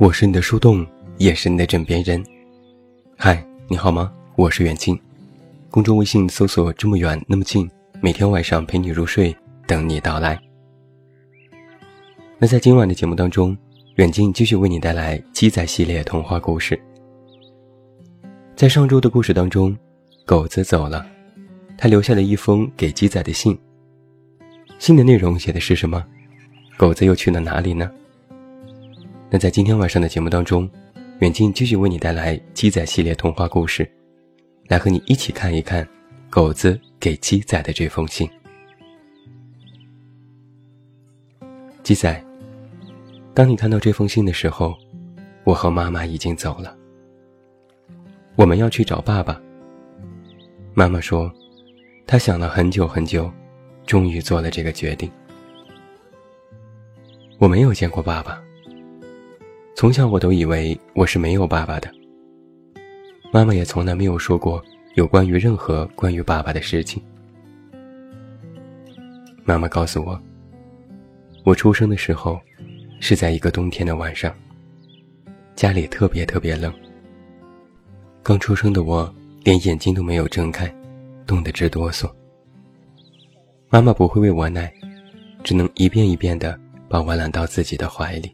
我是你的树洞，也是你的枕边人。嗨，你好吗？我是远近，公众微信搜索“这么远那么近”，每天晚上陪你入睡，等你到来。那在今晚的节目当中，远近继续为你带来鸡仔系列童话故事。在上周的故事当中，狗子走了，他留下了一封给鸡仔的信。信的内容写的是什么？狗子又去了哪里呢？那在今天晚上的节目当中，远近继续为你带来鸡仔系列童话故事，来和你一起看一看狗子给鸡仔的这封信。鸡仔，当你看到这封信的时候，我和妈妈已经走了。我们要去找爸爸。妈妈说，她想了很久很久。终于做了这个决定。我没有见过爸爸。从小我都以为我是没有爸爸的。妈妈也从来没有说过有关于任何关于爸爸的事情。妈妈告诉我，我出生的时候是在一个冬天的晚上，家里特别特别冷。刚出生的我连眼睛都没有睁开，冻得直哆嗦。妈妈不会喂我奶，只能一遍一遍地把我揽到自己的怀里。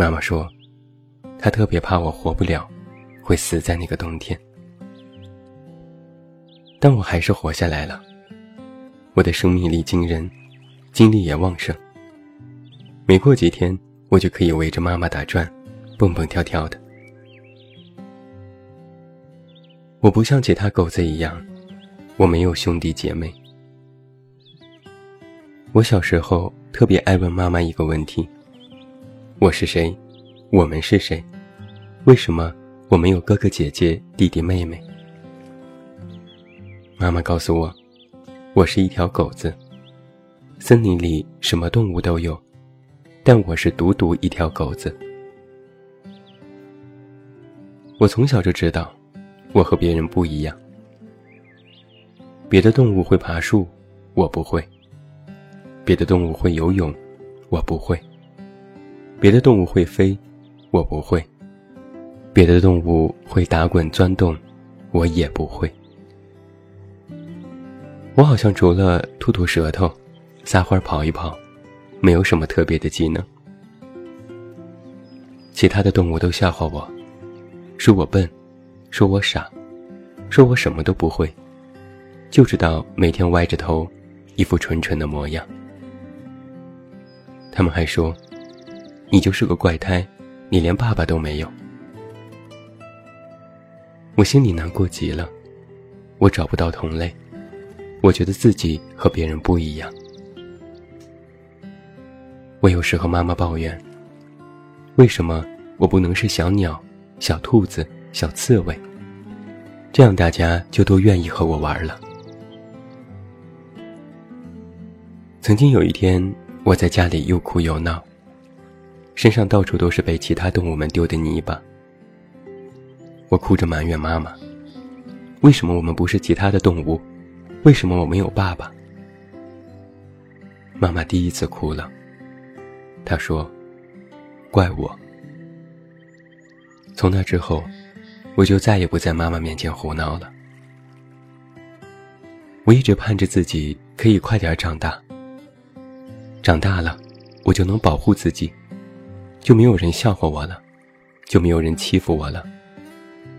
妈妈说，她特别怕我活不了，会死在那个冬天。但我还是活下来了。我的生命力惊人，精力也旺盛。没过几天，我就可以围着妈妈打转，蹦蹦跳跳的。我不像其他狗子一样。我没有兄弟姐妹。我小时候特别爱问妈妈一个问题：我是谁？我们是谁？为什么我没有哥哥姐姐、弟弟妹妹？妈妈告诉我，我是一条狗子。森林里什么动物都有，但我是独独一条狗子。我从小就知道，我和别人不一样。别的动物会爬树，我不会；别的动物会游泳，我不会；别的动物会飞，我不会；别的动物会打滚钻洞，我也不会。我好像除了吐吐舌头、撒欢跑一跑，没有什么特别的技能。其他的动物都笑话我，说我笨，说我傻，说我什么都不会。就知道每天歪着头，一副蠢蠢的模样。他们还说，你就是个怪胎，你连爸爸都没有。我心里难过极了，我找不到同类，我觉得自己和别人不一样。我有时和妈妈抱怨，为什么我不能是小鸟、小兔子、小刺猬？这样大家就都愿意和我玩了。曾经有一天，我在家里又哭又闹，身上到处都是被其他动物们丢的泥巴。我哭着埋怨妈妈：“为什么我们不是其他的动物？为什么我没有爸爸？”妈妈第一次哭了，她说：“怪我。”从那之后，我就再也不在妈妈面前胡闹了。我一直盼着自己可以快点长大。长大了，我就能保护自己，就没有人笑话我了，就没有人欺负我了，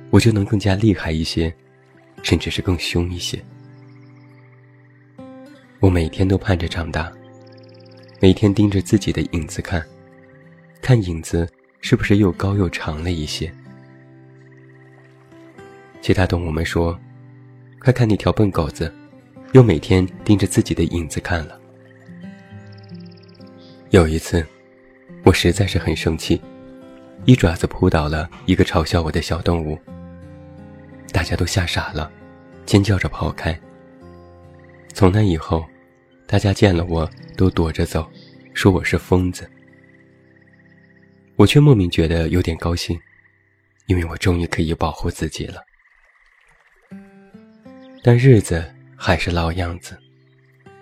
我就能更加厉害一些，甚至是更凶一些。我每天都盼着长大，每天盯着自己的影子看，看影子是不是又高又长了一些。其他动物们说：“快看那条笨狗子，又每天盯着自己的影子看了。”有一次，我实在是很生气，一爪子扑倒了一个嘲笑我的小动物。大家都吓傻了，尖叫着跑开。从那以后，大家见了我都躲着走，说我是疯子。我却莫名觉得有点高兴，因为我终于可以保护自己了。但日子还是老样子，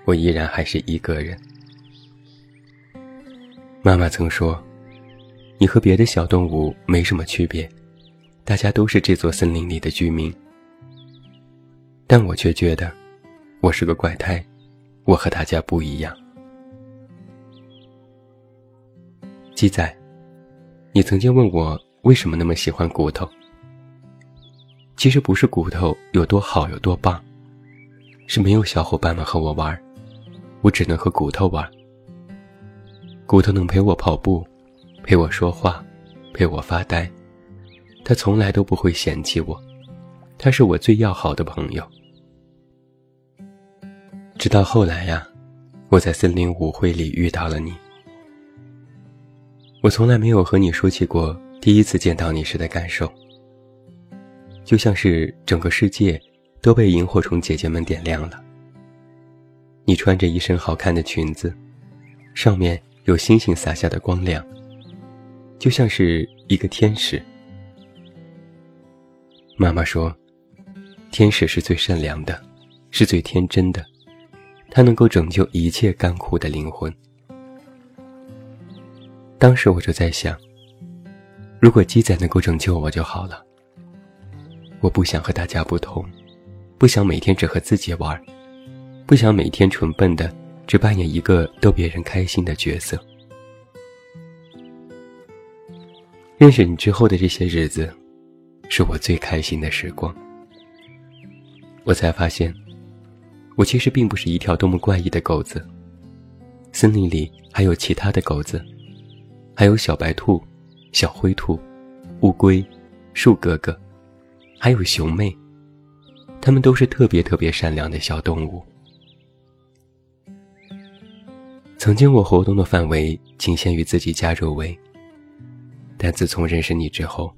我依然还是一个人。妈妈曾说：“你和别的小动物没什么区别，大家都是这座森林里的居民。但我却觉得，我是个怪胎，我和大家不一样。鸡仔，你曾经问我为什么那么喜欢骨头。其实不是骨头有多好有多棒，是没有小伙伴们和我玩，我只能和骨头玩。骨头能陪我跑步，陪我说话，陪我发呆，他从来都不会嫌弃我，他是我最要好的朋友。直到后来呀，我在森林舞会里遇到了你。我从来没有和你说起过第一次见到你时的感受，就像是整个世界都被萤火虫姐姐们点亮了。你穿着一身好看的裙子，上面有星星洒下的光亮，就像是一个天使。妈妈说，天使是最善良的，是最天真的，它能够拯救一切干枯的灵魂。当时我就在想，如果鸡仔能够拯救我就好了。我不想和大家不同，不想每天只和自己玩，不想每天蠢笨的只扮演一个逗别人开心的角色。认识你之后的这些日子，是我最开心的时光。我才发现，我其实并不是一条多么怪异的狗子。森林里还有其他的狗子。还有小白兔、小灰兔、乌龟、树哥哥，还有熊妹，它们都是特别特别善良的小动物。曾经我活动的范围仅限于自己家周围，但自从认识你之后，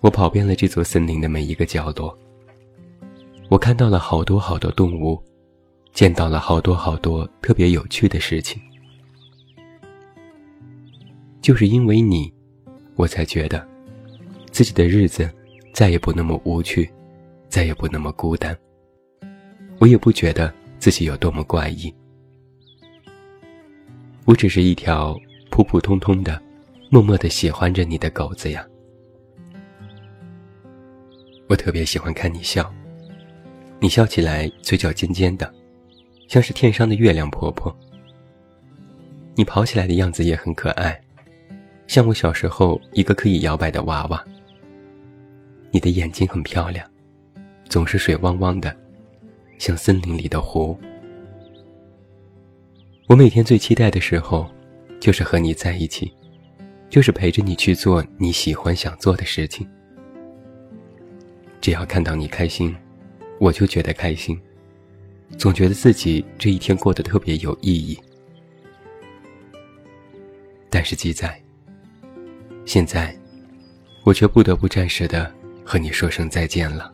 我跑遍了这座森林的每一个角落。我看到了好多好多动物，见到了好多好多特别有趣的事情。就是因为你，我才觉得自己的日子再也不那么无趣，再也不那么孤单。我也不觉得自己有多么怪异，我只是一条普普通通的、默默的喜欢着你的狗子呀。我特别喜欢看你笑，你笑起来嘴角尖尖的，像是天上的月亮婆婆。你跑起来的样子也很可爱。像我小时候一个可以摇摆的娃娃。你的眼睛很漂亮，总是水汪汪的，像森林里的湖。我每天最期待的时候，就是和你在一起，就是陪着你去做你喜欢想做的事情。只要看到你开心，我就觉得开心，总觉得自己这一天过得特别有意义。但是记在。现在，我却不得不暂时的和你说声再见了。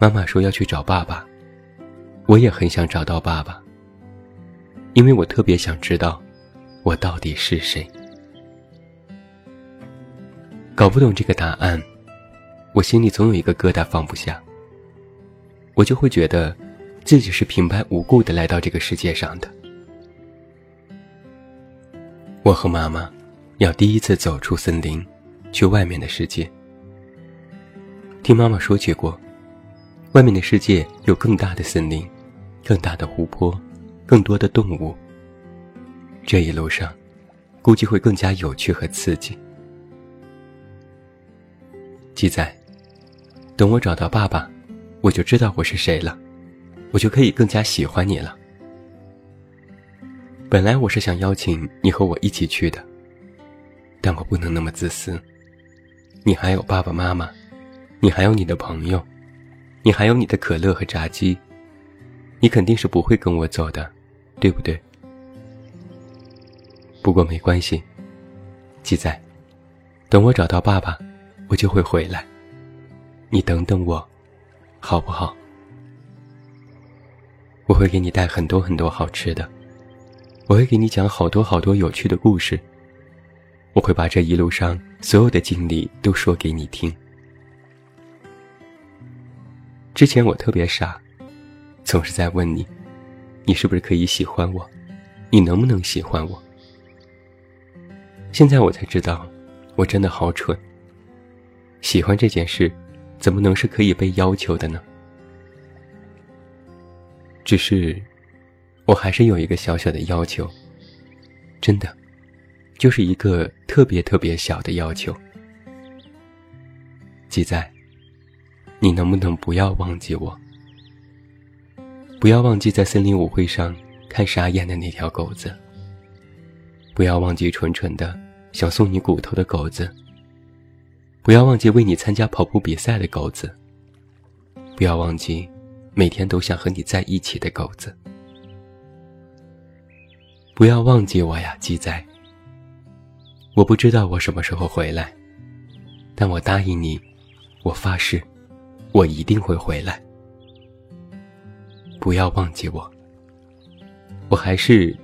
妈妈说要去找爸爸，我也很想找到爸爸，因为我特别想知道，我到底是谁。搞不懂这个答案，我心里总有一个疙瘩放不下。我就会觉得，自己是平白无故的来到这个世界上的。我和妈妈。要第一次走出森林，去外面的世界。听妈妈说起过，外面的世界有更大的森林，更大的湖泊，更多的动物。这一路上，估计会更加有趣和刺激。鸡仔，等我找到爸爸，我就知道我是谁了，我就可以更加喜欢你了。本来我是想邀请你和我一起去的。但我不能那么自私。你还有爸爸妈妈，你还有你的朋友，你还有你的可乐和炸鸡，你肯定是不会跟我走的，对不对？不过没关系，鸡仔，等我找到爸爸，我就会回来。你等等我，好不好？我会给你带很多很多好吃的，我会给你讲好多好多有趣的故事。我会把这一路上所有的经历都说给你听。之前我特别傻，总是在问你，你是不是可以喜欢我？你能不能喜欢我？现在我才知道，我真的好蠢。喜欢这件事，怎么能是可以被要求的呢？只是，我还是有一个小小的要求，真的，就是一个特别特别小的要求。记在，你能不能不要忘记我？不要忘记在森林舞会上看傻眼的那条狗子。不要忘记蠢蠢的想送你骨头的狗子。不要忘记为你参加跑步比赛的狗子。不要忘记每天都想和你在一起的狗子。不要忘记我呀，鸡仔。我不知道我什么时候回来，但我答应你，我发誓，我一定会回来。不要忘记我，我还是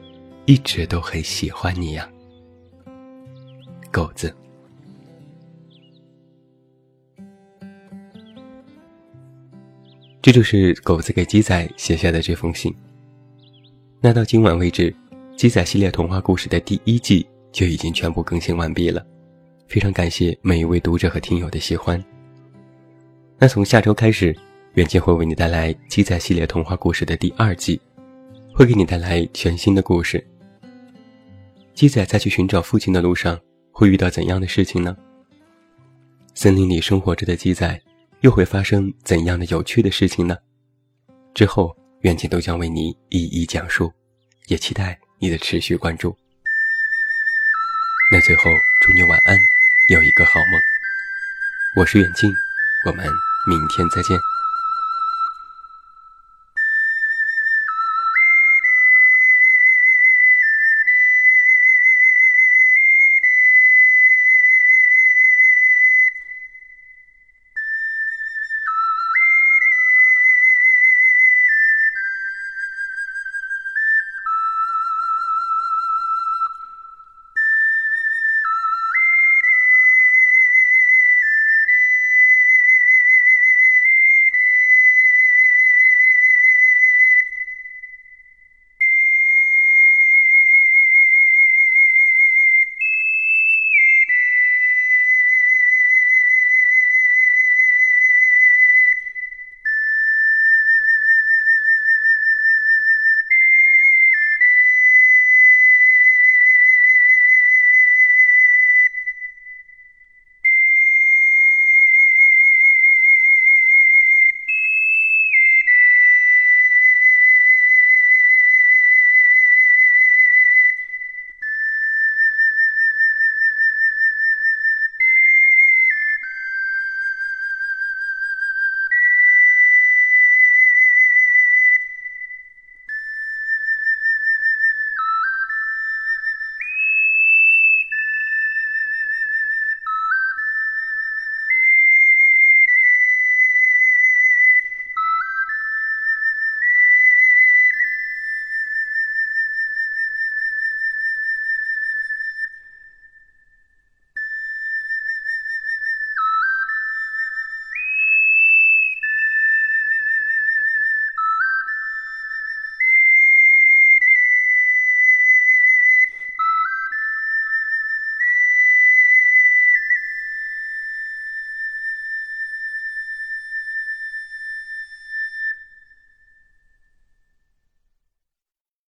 一直都很喜欢你呀，狗子。这就是狗子给鸡仔写下的这封信。那到今晚为止，鸡仔系列童话故事的第一季就已经全部更新完毕了，非常感谢每一位读者和听友的喜欢。那从下周开始。远近会为你带来《鸡仔系列童话故事》的第二季，会给你带来全新的故事。鸡仔在去寻找父亲的路上，会遇到怎样的事情呢？森林里生活着的鸡仔，又会发生怎样的有趣的事情呢？之后，远近都将为你一一讲述，也期待你的持续关注。那最后，祝你晚安，有一个好梦。我是远近，我们明天再见。